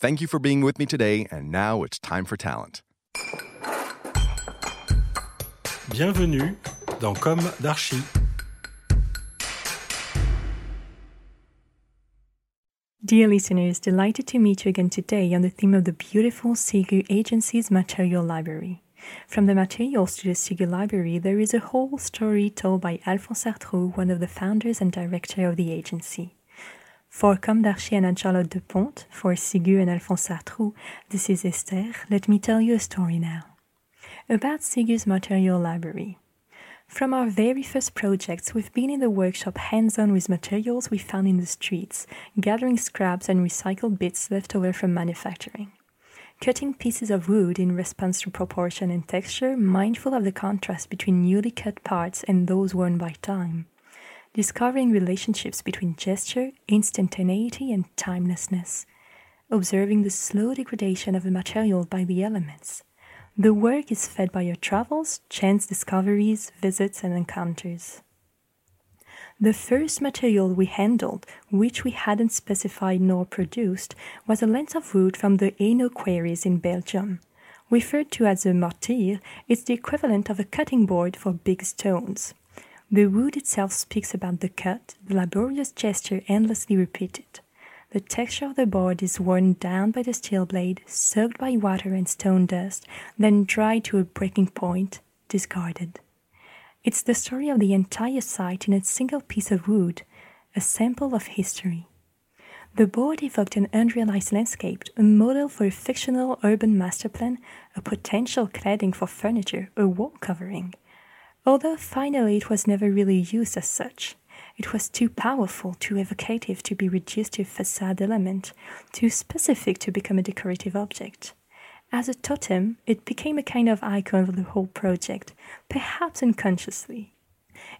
Thank you for being with me today, and now it's time for talent. Bienvenue dans Com d'Archi. Dear listeners, delighted to meet you again today on the theme of the beautiful Ségur Agency's Material Library. From the materials to the Ségur Library, there is a whole story told by Alphonse Artroux, one of the founders and director of the agency. For Com d'Archi and Anne-Charlotte Depincé, for Ségur and Alphonse Artroux, this is Esther. Let me tell you a story now. About Ségur's material library. From our very first projects, we've been in the workshop hands on with materials we found in the streets, gathering scraps and recycled bits left over from manufacturing. Cutting pieces of wood in response to proportion and texture, mindful of the contrast between newly cut parts and those worn by time discovering relationships between gesture, instantaneity, and timelessness, observing the slow degradation of a material by the elements. The work is fed by your travels, chance discoveries, visits, and encounters. The first material we handled, which we hadn't specified nor produced, was a length of wood from the Hainaut quarries in Belgium. Referred to as a mortier, it's the equivalent of a cutting board for big stones. The wood itself speaks about the cut, the laborious gesture endlessly repeated. The texture of the board is worn down by the steel blade, soaked by water and stone dust, then dried to a breaking point, discarded. It's the story of the entire site in a single piece of wood, a sample of history. The board evoked an unrealized landscape, a model for a fictional urban master plan, a potential cladding for furniture, a wall covering although finally it was never really used as such. It was too powerful, too evocative to be reduced to a facade element, too specific to become a decorative object. As a totem, it became a kind of icon of the whole project, perhaps unconsciously.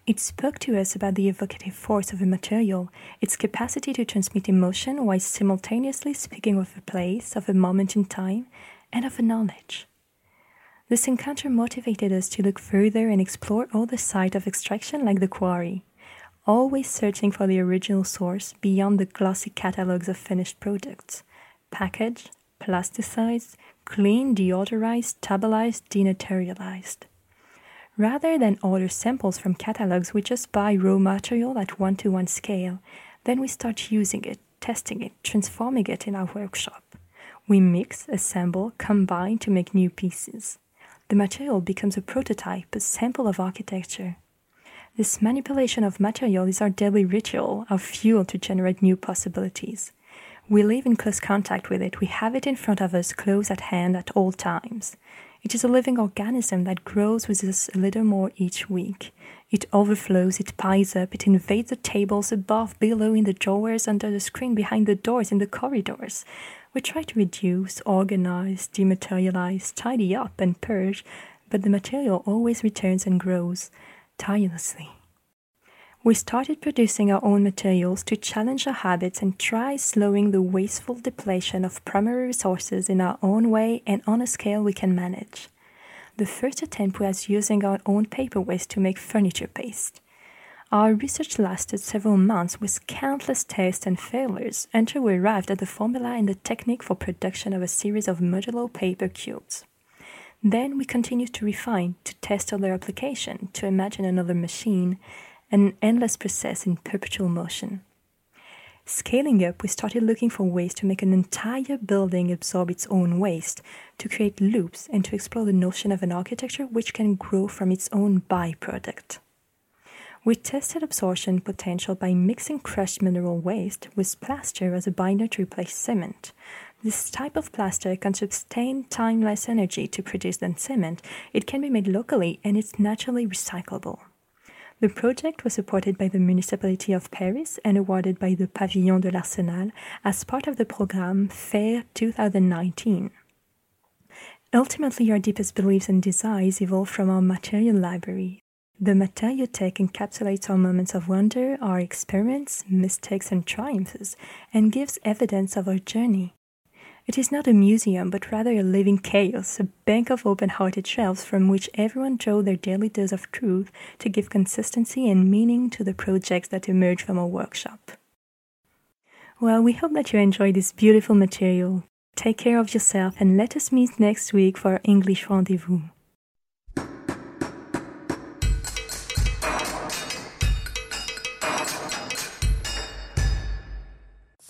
It spoke to us about the evocative force of a material, its capacity to transmit emotion while simultaneously speaking of a place, of a moment in time, and of a knowledge. This encounter motivated us to look further and explore all the sites of extraction like the quarry, always searching for the original source beyond the glossy catalogs of finished products, packaged, plasticized, cleaned, deodorized, stabilized, denaturalized. Rather than order samples from catalogs, we just buy raw material at one to one scale. Then we start using it, testing it, transforming it in our workshop. We mix, assemble, combine to make new pieces the material becomes a prototype, a sample of architecture. This manipulation of material is our daily ritual, our fuel to generate new possibilities. We live in close contact with it, we have it in front of us, close at hand at all times. It is a living organism that grows with us a little more each week. It overflows, it piles up, it invades the tables above, below, in the drawers, under the screen, behind the doors, in the corridors. We try to reduce, organize, dematerialize, tidy up, and purge, but the material always returns and grows tirelessly. We started producing our own materials to challenge our habits and try slowing the wasteful depletion of primary resources in our own way and on a scale we can manage. The first attempt was using our own paper waste to make furniture paste. Our research lasted several months with countless tests and failures until we arrived at the formula and the technique for production of a series of modular paper cubes. Then we continued to refine, to test other application, to imagine another machine, an endless process in perpetual motion. Scaling up, we started looking for ways to make an entire building absorb its own waste, to create loops, and to explore the notion of an architecture which can grow from its own byproduct. We tested absorption potential by mixing crushed mineral waste with plaster as a binder to replace cement. This type of plaster can sustain time less energy to produce than cement. It can be made locally and it's naturally recyclable. The project was supported by the municipality of Paris and awarded by the Pavillon de l'Arsenal as part of the program FAIRE 2019. Ultimately, our deepest beliefs and desires evolve from our material library. The matériauthèque encapsulates our moments of wonder, our experiments, mistakes, and triumphs, and gives evidence of our journey. It is not a museum, but rather a living chaos, a bank of open hearted shelves from which everyone draw their daily dose of truth to give consistency and meaning to the projects that emerge from our workshop. Well, we hope that you enjoy this beautiful material. Take care of yourself and let us meet next week for our English rendezvous.